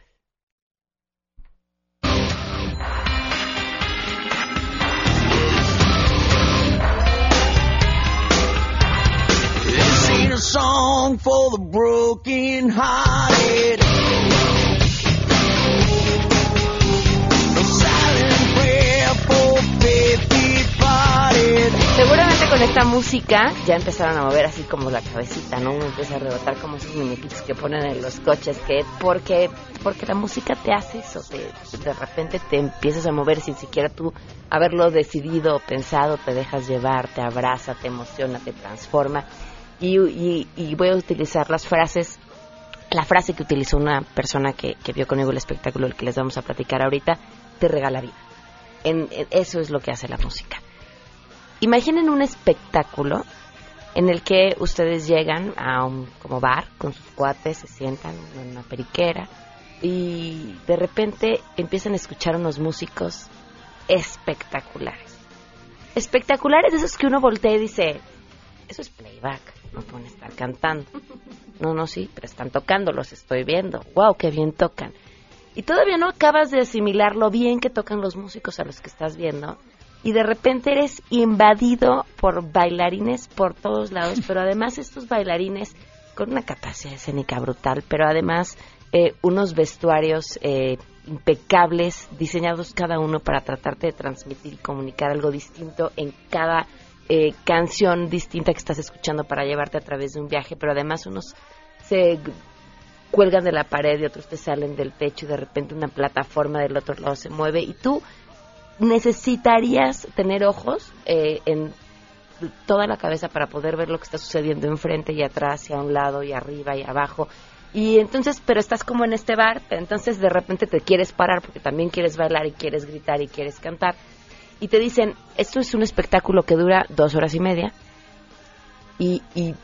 Seguramente con esta música ya empezaron a mover así como la cabecita, ¿no? Uno empieza a rebotar como esos muñequitos que ponen en los coches, que porque porque la música te hace eso, te, de repente te empiezas a mover sin siquiera tú haberlo decidido o pensado, te dejas llevar, te abraza, te emociona, te transforma. Y voy a utilizar las frases, la frase que utilizó una persona que, vio conmigo el espectáculo, el que les vamos a platicar ahorita, te regala vida. En- eso es lo que hace la música. Imaginen un espectáculo en el que ustedes llegan a un como bar con sus cuates, se sientan en una periquera y de repente empiezan a escuchar unos músicos espectaculares. Espectaculares esos que uno voltea y dice, eso es playback, no pueden estar cantando. No, no, sí, pero están tocando, los estoy viendo. Wow, qué bien tocan. Y todavía no acabas de asimilar lo bien que tocan los músicos a los que estás viendo. Y de repente eres invadido por bailarines por todos lados, pero además estos bailarines con una capacidad escénica brutal, pero además eh, unos vestuarios eh, impecables, diseñados cada uno para tratarte de transmitir y comunicar algo distinto en cada eh, canción distinta que estás escuchando para llevarte a través de un viaje, pero además unos se cuelgan de la pared y otros te salen del techo y de repente una plataforma del otro lado se mueve y tú necesitarías tener ojos eh, en toda la cabeza para poder ver lo que está sucediendo enfrente y atrás y a un lado y arriba y abajo. Y entonces pero estás como en este bar entonces de repente te quieres parar porque también quieres bailar y quieres gritar y quieres cantar y te dicen esto es un espectáculo que dura dos horas y media y, y,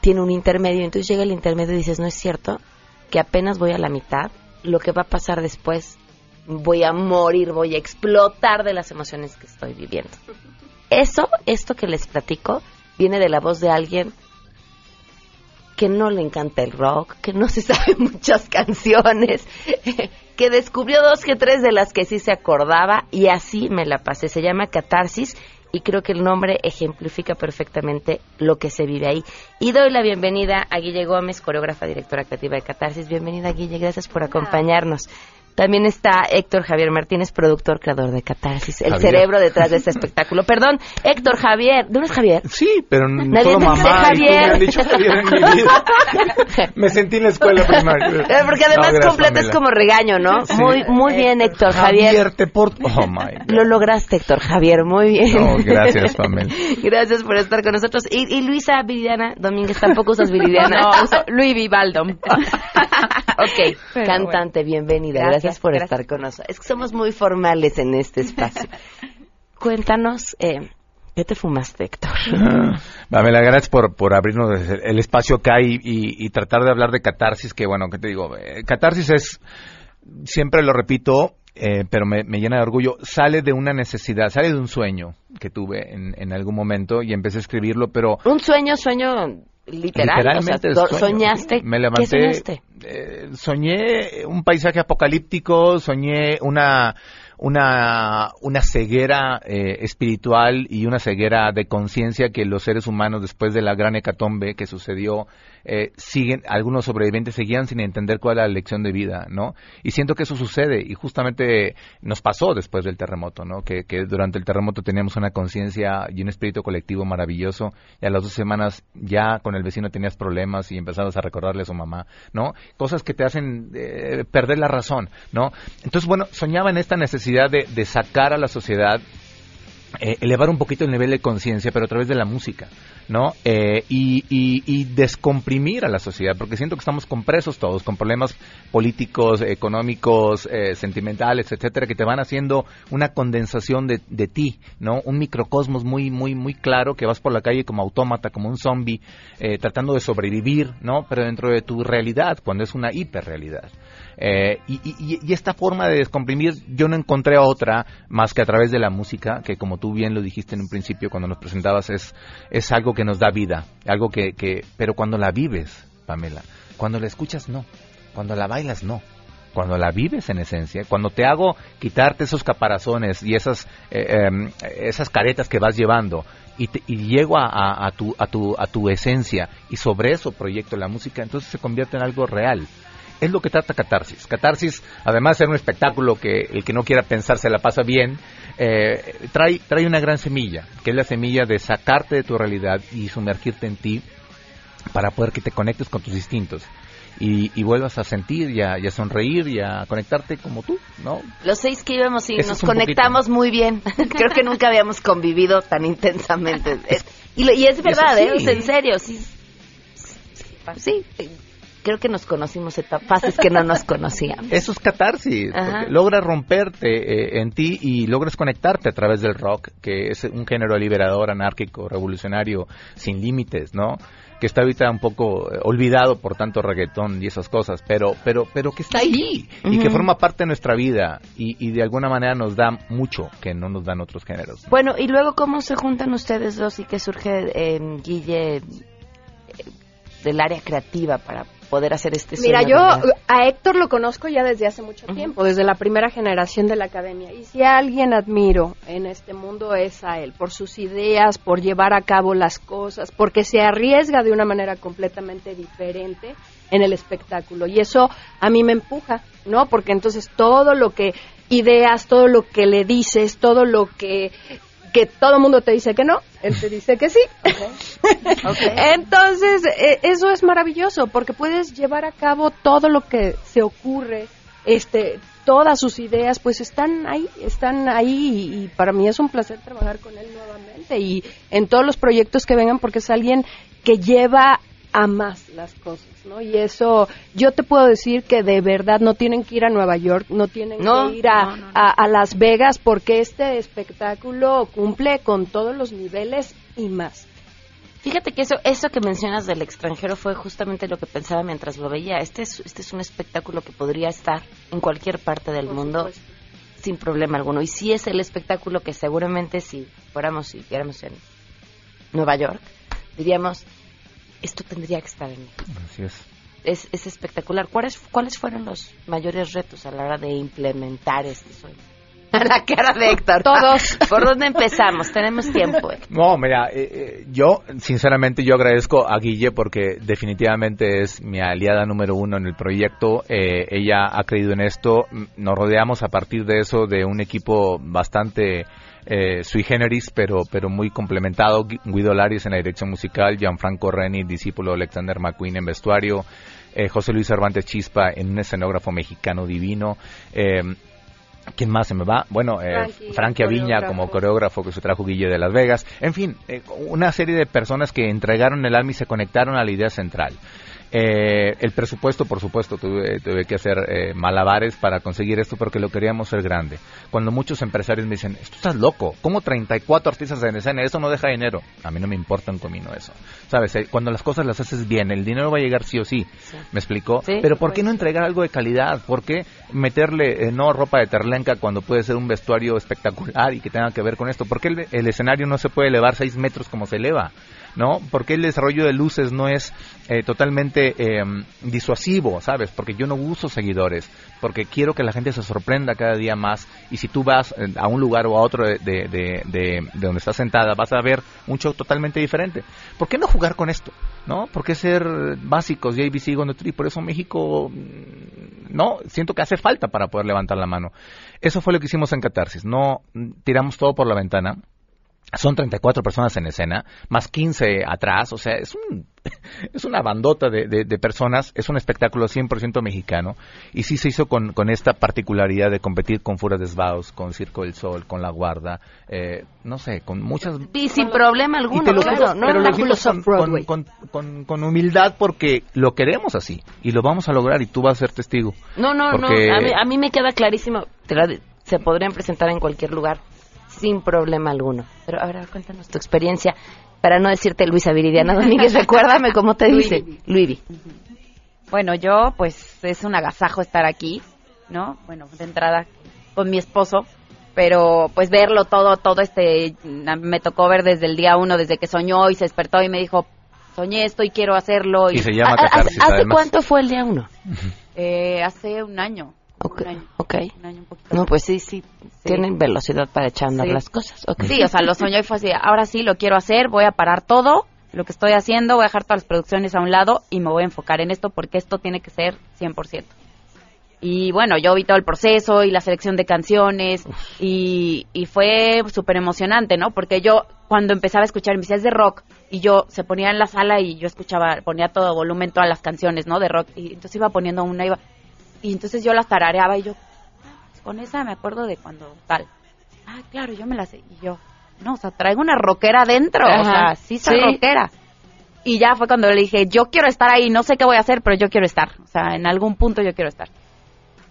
tiene un intermedio entonces llega el intermedio y dices no es cierto que apenas voy a la mitad lo que va a pasar después voy a morir, voy a explotar de las emociones que estoy viviendo. Eso, esto que les platico, viene de la voz de alguien que no le encanta el rock, que no se sabe muchas canciones, que descubrió dos que tres de las que sí se acordaba y así me la pasé. Se llama Catarsis y creo que el nombre ejemplifica perfectamente lo que se vive ahí. Y doy la bienvenida a Guille Gómez, coreógrafa, directora creativa de Catarsis. Bienvenida, Guille, gracias por acompañarnos. También está Héctor Javier Martínez, productor, creador de Catarsis, el cerebro detrás de este espectáculo. Perdón, Héctor Javier, ¿dónde es Javier? Sí, pero Nadie mamá y tú me Javier. han dicho Javier en mi vida. me sentí en la escuela primaria. Eh, Porque además No, gracias, completo es Pamela. como regaño, ¿no? Sí. Muy muy bien, Héctor Javier. Javier, te por... Oh, my God. Lo lograste, Héctor Javier, muy bien. No, gracias, Pamela. Gracias por estar con nosotros. Y, y Luisa Viridiana Domínguez, tampoco usas Viridiana. No, uso Louis Vivaldo. ok, Pero cantante, bienvenida. Gracias, Gracias, por gracias. estar con nosotros. Es que somos muy formales en este espacio. Cuéntanos, eh, ¿qué te fumaste, Héctor? Ah, Pamela, gracias por, por abrirnos el el espacio acá y, y- y tratar de hablar de catarsis, que bueno, ¿qué te digo? Eh, catarsis es, siempre lo repito, eh, pero me, me llena de orgullo, sale de una necesidad, sale de un sueño que tuve en, en algún momento y empecé a escribirlo, pero Un sueño, sueño literal. Literalmente o sea, el do- sueño. soñaste. Me ¿Qué levanté. soñaste? eh, soñé un paisaje apocalíptico, soñé una una una ceguera eh, espiritual y una ceguera de conciencia que los seres humanos después de la gran hecatombe que sucedió eh, siguen algunos sobrevivientes seguían sin entender cuál era la lección de vida, ¿no? Y siento que eso sucede y justamente nos pasó después del terremoto, ¿no? Que, que durante el terremoto teníamos una conciencia y un espíritu colectivo maravilloso y a las dos semanas ya con el vecino tenías problemas y empezabas a recordarle a su mamá, ¿no? Cosas que te hacen eh, perder la razón, ¿no? Entonces, bueno, soñaba en esta necesidad de, de sacar a la sociedad eh, elevar un poquito el nivel de conciencia, pero a través de la música, ¿no? Eh, y, y- y descomprimir a la sociedad, porque siento que estamos compresos todos, con problemas políticos, económicos, eh, sentimentales, etcétera, que te van haciendo una condensación de, de ti, ¿no? Un microcosmos muy, muy, muy claro que vas por la calle como autómata, como un zombie, eh, tratando de sobrevivir, ¿no? Pero dentro de tu realidad, cuando es una hiperrealidad. Eh, y, y- y esta forma de descomprimir yo no encontré otra más que a través de la música, que como tú bien lo dijiste en un principio cuando nos presentabas, es, es algo que nos da vida, algo que, que, pero cuando la vives, Pamela, cuando la escuchas, no, cuando la bailas, no. Cuando la vives en esencia, cuando te hago quitarte esos caparazones y esas, eh, em, esas caretas que vas llevando y, te- y llego a, tu, a, tu, a tu esencia y sobre eso proyecto la música, entonces se convierte en algo real es lo que trata Catarsis. Catarsis, además de ser un espectáculo que el que no quiera pensar se la pasa bien, eh, trae, trae una gran semilla, que es la semilla de sacarte de tu realidad y sumergirte en ti para poder que te conectes con tus instintos y, y vuelvas a sentir y a, y a sonreír y a conectarte como tú, ¿no? Los seis que íbamos y Eso nos conectamos muy bien. Creo que nunca habíamos convivido tan intensamente. Es- y, lo- y es verdad, eso ¿eh? en serio, sí. Sí, creo que nos conocimos fases que no nos conocíamos. Eso es catarsis, logras romperte eh, en ti y logras conectarte a través del rock, que es un género liberador, anárquico, revolucionario, sin límites, ¿no? Que está ahorita un poco eh, olvidado por tanto reggaetón y esas cosas, pero, pero, pero que está ahí y que forma parte de nuestra vida y, y de alguna manera nos da mucho que no nos dan otros géneros. Bueno, y luego, ¿cómo se juntan ustedes dos y qué surge, eh, Guille, eh, del área creativa para poder hacer este sueño Mira, yo a Héctor lo conozco ya desde hace mucho tiempo, desde la primera generación de la academia. Y si a alguien admiro en este mundo es a él, por sus ideas, por llevar a cabo las cosas, porque se arriesga de una manera completamente diferente en el espectáculo. Y eso a mí me empuja, ¿no? Porque entonces todo lo que ideas, todo lo que le dices, todo lo que que todo el mundo te dice que no, él te dice que sí. Entonces, eh, eso es maravilloso porque puedes llevar a cabo todo lo que se ocurre, este, todas sus ideas, pues están ahí, están ahí y, y para mí es un placer trabajar con él nuevamente y en todos los proyectos que vengan porque es alguien que lleva a más las cosas, ¿no? Y eso, yo te puedo decir que de verdad no tienen que ir a Nueva York, no tienen No, que ir a, no, no, no. a, a Las Vegas porque este espectáculo cumple con todos los niveles y más. Fíjate que eso, eso que mencionas del extranjero fue justamente lo que pensaba mientras lo veía. Este es, este es un espectáculo que podría estar en cualquier parte del mundo sin problema alguno. Y sí es el espectáculo que seguramente si fuéramos, si viéramos en Nueva York, diríamos, esto tendría que estar en México. Así es. Es, es espectacular. ¿Cuáles, ¿Cuáles fueron los mayores retos a la hora de implementar este sueño? la cara de Héctor. Todos. ¿Por dónde empezamos? Tenemos tiempo. No, mira, eh, eh, yo sinceramente yo agradezco a Guille porque definitivamente es mi aliada número uno en el proyecto. Eh, ella ha creído en esto. Nos rodeamos a partir de eso de un equipo bastante sui generis, pero, pero muy complementado. Guido Laris en la dirección musical, Gianfranco Reni, discípulo Alexander McQueen en vestuario. José Luis Cervantes Chispa en un escenógrafo mexicano divino. ¿Quién más se me va? Bueno, eh, Frankie, Aviña como coreógrafo que se trajo Guille de Las Vegas. En fin, eh, una serie de personas que entregaron el alma y se conectaron a la idea central. Eh, el presupuesto, por supuesto, tuve, que hacer eh, malabares para conseguir esto porque lo queríamos ser grande. Cuando muchos empresarios me dicen, esto estás loco, ¿cómo 34 artistas en escena? Eso no deja dinero. A mí no me importa un comino eso. ¿Sabes? Eh, cuando las cosas las haces bien, el dinero va a llegar sí o sí. ¿Me explicó? Pero ¿por qué no entregar algo de calidad? ¿Por qué meterle no ropa de terlenca cuando puede ser un vestuario espectacular y que tenga que ver con esto? ¿Por qué el, el escenario no se puede elevar 6 metros como se eleva? ¿No? Porque el desarrollo de luces no es eh, totalmente eh, disuasivo, ¿sabes? Porque yo no uso seguidores, porque quiero que la gente se sorprenda cada día más y si tú vas eh, a un lugar o a otro de, de, de, donde estás sentada vas a ver un show totalmente diferente. ¿Por qué no jugar con esto? ¿No? ¿Por qué ser básicos ABC y por eso México mm, no siento que hace falta para poder levantar la mano. Eso fue lo que hicimos en Catarsis. No mm, tiramos todo por la ventana son 34 personas en escena, más 15 atrás, o sea, es un es una bandota de, de, personas, es un espectáculo 100% mexicano y sí se hizo con, con, esta particularidad de competir con Fura Desvaos, con Circo del Sol, con La Guarda, eh, no sé, con muchas... Y sin problema alguno, claro, no pero lo con, con, con, humildad porque lo queremos así y lo vamos a lograr y tú vas a ser testigo. No, no, no, a mí, a mí me queda clarísimo, se podrían presentar en cualquier lugar sin problema alguno. Pero ahora cuéntanos tu experiencia, para no decirte Luisa Viridiana Domínguez, recuérdame cómo te dice, Luigi. Bueno, yo pues es un agasajo estar aquí, ¿no? Bueno, de entrada con mi esposo, pero pues verlo todo, todo este, me tocó ver desde el día uno, desde que soñó y se despertó y me dijo, soñé esto y quiero hacerlo. Y, se llama ¿Hace cuánto fue el día uno? Eh, hace un año. Ok, no, pues sí, sí, tienen velocidad para echar andar las cosas. Sí, o sea, lo soñó y fue así, ahora sí lo quiero hacer, voy a parar todo lo que estoy haciendo, voy a dejar todas las producciones a un lado y me voy a enfocar en esto porque esto tiene que ser 100%. Y bueno, yo vi todo el proceso y la selección de canciones y, y, fue súper emocionante, ¿no? Porque yo cuando empezaba a escuchar mis de rock y yo se ponía en la sala y yo escuchaba, ponía todo volumen, todas las canciones, ¿no? De rock y entonces iba poniendo una, iba, y entonces yo las tarareaba y yo, con esa me acuerdo de cuando tal. Ah, claro, yo me la sé. Y yo, no, o sea, traigo una rockera adentro. O sea, sí soy rockera. Y ya fue cuando le dije, yo quiero estar ahí, no sé qué voy a hacer, pero yo quiero estar. O sea, en algún punto yo quiero estar.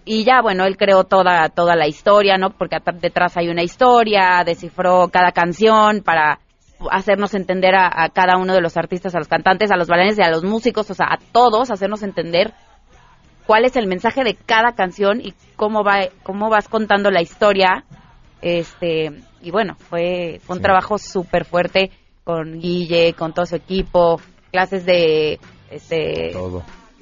Y ya, bueno, él creó toda, toda la historia, ¿no? Porque detrás hay una historia, descifró cada canción para hacernos entender a, a, cada uno de los artistas, a los cantantes, a los bailarines y a los músicos, o sea, a todos, hacernos entender cuál es el mensaje de cada canción y cómo va cómo vas contando la historia. Este y bueno fue, un trabajo súper fuerte con Guille con todo su equipo clases de este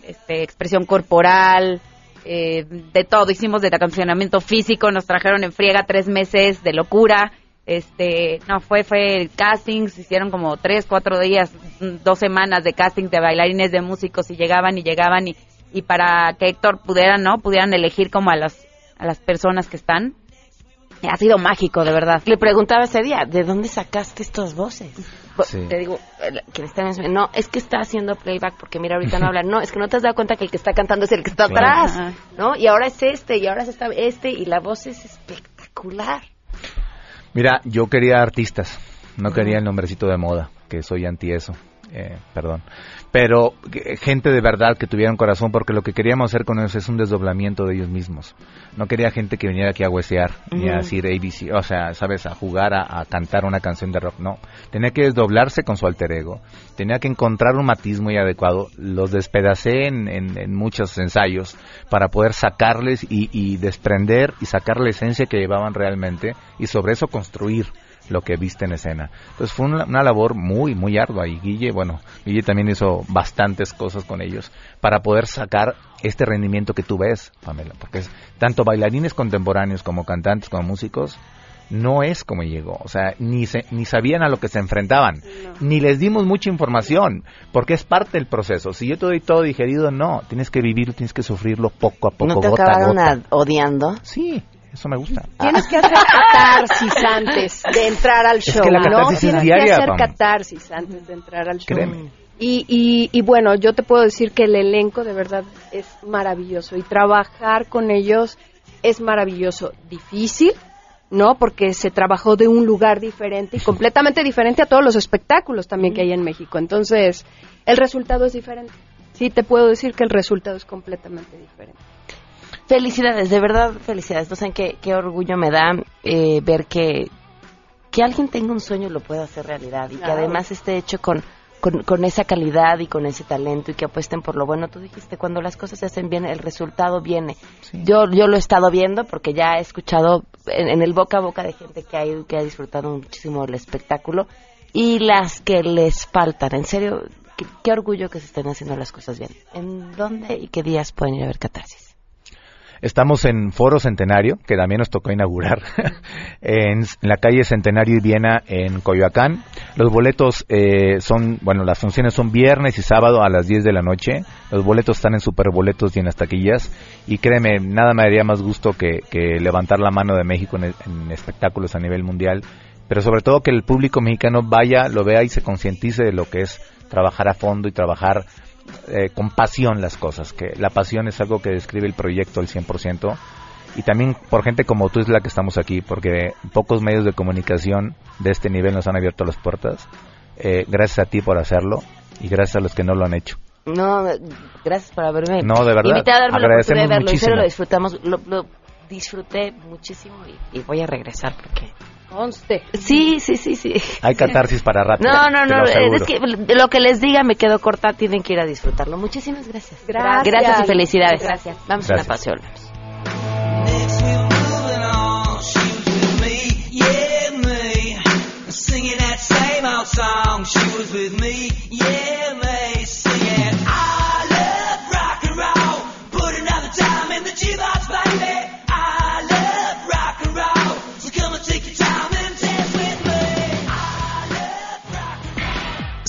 este expresión corporal eh, de todo. Hicimos de acondicionamiento físico nos trajeron en friega tres meses de locura. Este no fue fue castings hicieron como tres cuatro días dos semanas de casting de bailarines de músicos y llegaban y llegaban y y para que Héctor pudiera, ¿no? Pudieran elegir como a las, a las personas que están. Ha sido mágico, de verdad. Le preguntaba ese día, ¿de dónde sacaste estas voces? Te digo, ¿quién está en No, es que está haciendo playback porque mira, ahorita no habla. No, es que no te has dado cuenta que el que está cantando es el que está atrás, ¿no? Y ahora es este, y ahora es este, y la voz es espectacular. Mira, yo quería artistas, no quería el nombrecito de moda, que soy anti eso. Eh, perdón pero gente de verdad que tuviera un corazón, porque lo que queríamos hacer con ellos es un desdoblamiento de ellos mismos. No quería gente que viniera aquí a huesear, ni a decir ABC, o sea, sabes, a jugar, a, cantar una canción de rock, no. Tenía que desdoblarse con su alter ego, tenía que encontrar un matiz muy adecuado. Los despedacé en, en, muchos ensayos para poder sacarles y, y desprender y sacar la esencia que llevaban realmente y sobre eso construir lo que viste en escena. Entonces fue una, una, labor muy, muy ardua y Guille, bueno, Guille también hizo bastantes cosas con ellos para poder sacar este rendimiento que tú ves, Pamela, porque es, tanto bailarines contemporáneos como cantantes como músicos no es como llegó. O sea, ni, se, ni sabían a lo que se enfrentaban, ni les dimos mucha información, porque es parte del proceso. Si yo te doy todo digerido, no. Tienes que vivirlo, tienes que sufrirlo poco a poco, ¿No te gota acabaron gota. odiando? Sí, eso me gusta. Tienes que hacer catarsis antes de entrar al show, que la ¿no? catarsis es Tienes diaria, que hacer catarsis antes de entrar al show. Créeme. Y, y, y bueno, yo te puedo decir que el elenco de verdad es maravilloso y trabajar con ellos es maravilloso. Difícil, ¿no? Porque se trabajó de un lugar diferente y completamente diferente a todos los espectáculos también que hay en México. Entonces, el resultado es diferente. Sí, te puedo decir que el resultado es completamente diferente. Felicidades, de verdad, felicidades. No saben qué, qué orgullo me da eh, ver que, que alguien tenga un sueño y lo pueda hacer realidad y que además esté hecho con, con, con esa calidad y con ese talento y que apuesten por lo bueno. Tú dijiste, cuando las cosas se hacen bien, el resultado viene. Yo, yo lo he estado viendo porque ya he escuchado en, en el boca a boca de gente que ha ido y que ha disfrutado muchísimo el espectáculo y las que les faltan. En serio, qué, qué orgullo que se estén haciendo las cosas bien. ¿En dónde y qué días pueden ir a ver Catarsis? Estamos en Foro Centenario, que también nos tocó inaugurar, en la calle Centenario y Viena, en Coyoacán. Los boletos eh, son, bueno, las funciones son viernes y sábado a las 10 de la noche. Los boletos están en Superboletos y en las taquillas. Y créeme, nada me daría más gusto que, que levantar la mano de México en, en espectáculos a nivel mundial. Pero sobre todo que el público mexicano vaya, lo vea y se concientice de lo que es trabajar a fondo y trabajar eh, con pasión las cosas, que la pasión es algo que describe el proyecto al 100%. Y también por gente como tú es la que estamos aquí, porque pocos medios de comunicación de este nivel nos han abierto las puertas. Eh, gracias a ti por hacerlo y gracias a los que no lo han hecho. No, gracias por haberme No, de verdad, invitado a darme la oportunidad de agradecemos verlo. Muchísimo. lo disfrutamos, lo, lo disfruté muchísimo y, y voy a regresar porque... Conste. Sí, sí, sí, sí. Hay catarsis para rato. No, no, no, es que lo que les diga me quedo corta, tienen que ir a disfrutarlo. Muchísimas gracias. Gracias. Gracias y felicidades. Gracias. Vamos a una Gracias. pausa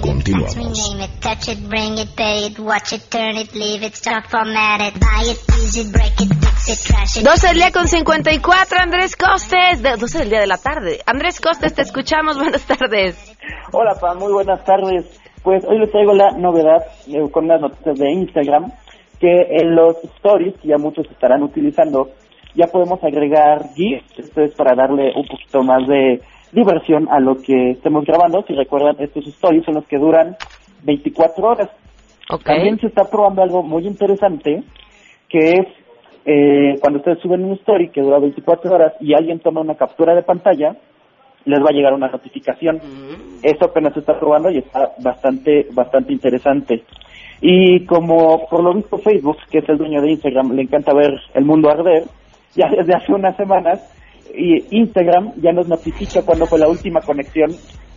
Continuamos. Name it, touch it, bring it, pay it, watch it, turn it, leave it, start format it, buy it, use it, break it, fix it, trash it. 12 del día con 54, Andrés Costes. De, 12 del día de la tarde. Andrés Costes, te escuchamos. Buenas tardes. Hola, Pam, muy buenas tardes. Pues hoy les traigo la novedad eh, con unas noticias de Instagram que en los stories, que ya muchos estarán utilizando, ya podemos agregar GIFs. Esto es para darle un poquito más de diversión a lo que estemos grabando. Si recuerdan, estos stories son los que duran 24 horas. También se está probando algo muy interesante, que es eh, cuando ustedes suben un story que dura 24 horas y alguien toma una captura de pantalla, les va a llegar una notificación. Esto apenas se está probando y está bastante, bastante interesante. Y como por lo visto Facebook, que es el dueño de Instagram, le encanta ver el mundo arder, ya desde hace unas semanas, Instagram ya nos notifica cuándo fue la última conexión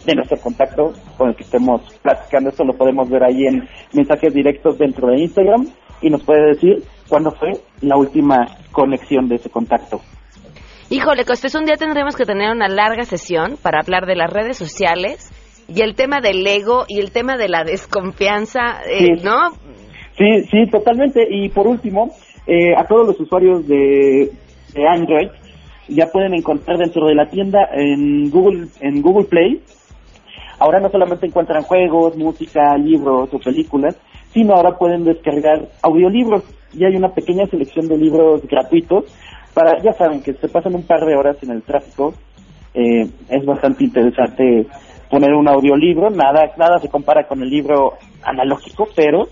de nuestro contacto con el que estemos platicando. Esto lo podemos ver ahí en mensajes directos dentro de Instagram y nos puede decir cuándo fue la última conexión de ese contacto. Híjole, Costes, un día tendremos que tener una larga sesión para hablar de las redes sociales y el tema del ego y el tema de la desconfianza, eh, Sí. ¿no? Sí, sí, totalmente. Y por último, eh, a todos los usuarios de, de Android ya pueden encontrar dentro de la tienda en Google en Google Play. Ahora no solamente encuentran juegos, música, libros o películas, sino ahora pueden descargar audiolibros. Y hay una pequeña selección de libros gratuitos para, ya saben, que se pasan un par de horas en el tráfico. Eh, es bastante interesante poner un audiolibro. Nada, nada se compara con el libro analógico, pero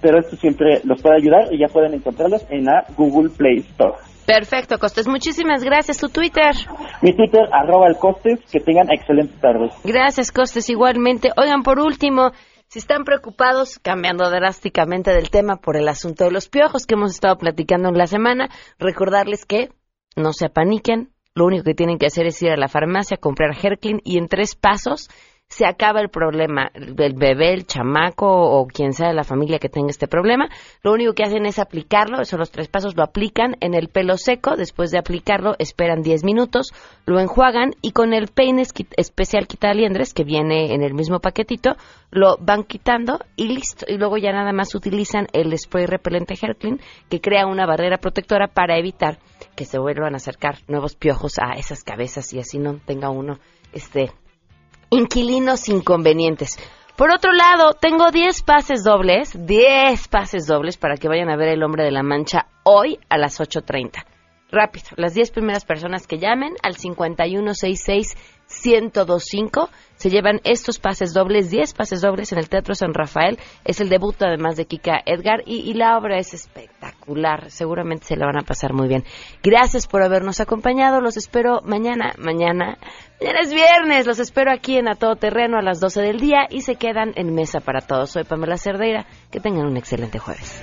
pero esto siempre los puede ayudar y ya pueden encontrarlos en la Google Play Store. Perfecto, Costes. Muchísimas gracias. Tu Twitter. Mi Twitter, arroba el Costes. Que tengan excelentes tardes. Gracias, Costes. Igualmente. Oigan, por último, si están preocupados, cambiando drásticamente del tema por el asunto de los piojos que hemos estado platicando en la semana, recordarles que no se apaniquen. Lo único que tienen que hacer es ir a la farmacia, comprar Herklin y en tres pasos se acaba el problema. El bebé, el chamaco o quien sea de la familia que tenga este problema, lo único que hacen es aplicarlo, esos los tres pasos, lo aplican en el pelo seco, después de aplicarlo esperan 10 minutos, lo enjuagan y con el peine especial quitaliendres que viene en el mismo paquetito, lo van quitando y listo. Y luego ya nada más utilizan el spray repelente Herklin que crea una barrera protectora para evitar que se vuelvan a acercar nuevos piojos a esas cabezas y así no tenga uno este inquilinos inconvenientes. Por otro lado, tengo 10 pases dobles, 10 pases dobles para que vayan a ver El Hombre de la Mancha hoy a las 8.30. Rápido, las 10 primeras personas que llamen al 5166 1025 se llevan estos pases dobles, 10 pases dobles en el Teatro San Rafael. Es el debut además de Kika Edgar y, la obra es espectacular. Seguramente se la van a pasar muy bien. Gracias por habernos acompañado. Los espero mañana, mañana. Mañana es viernes. Los espero aquí en A Todo Terreno a las 12 del día y se quedan en Mesa para Todos. Soy Pamela Cerdeira. Que tengan un excelente jueves.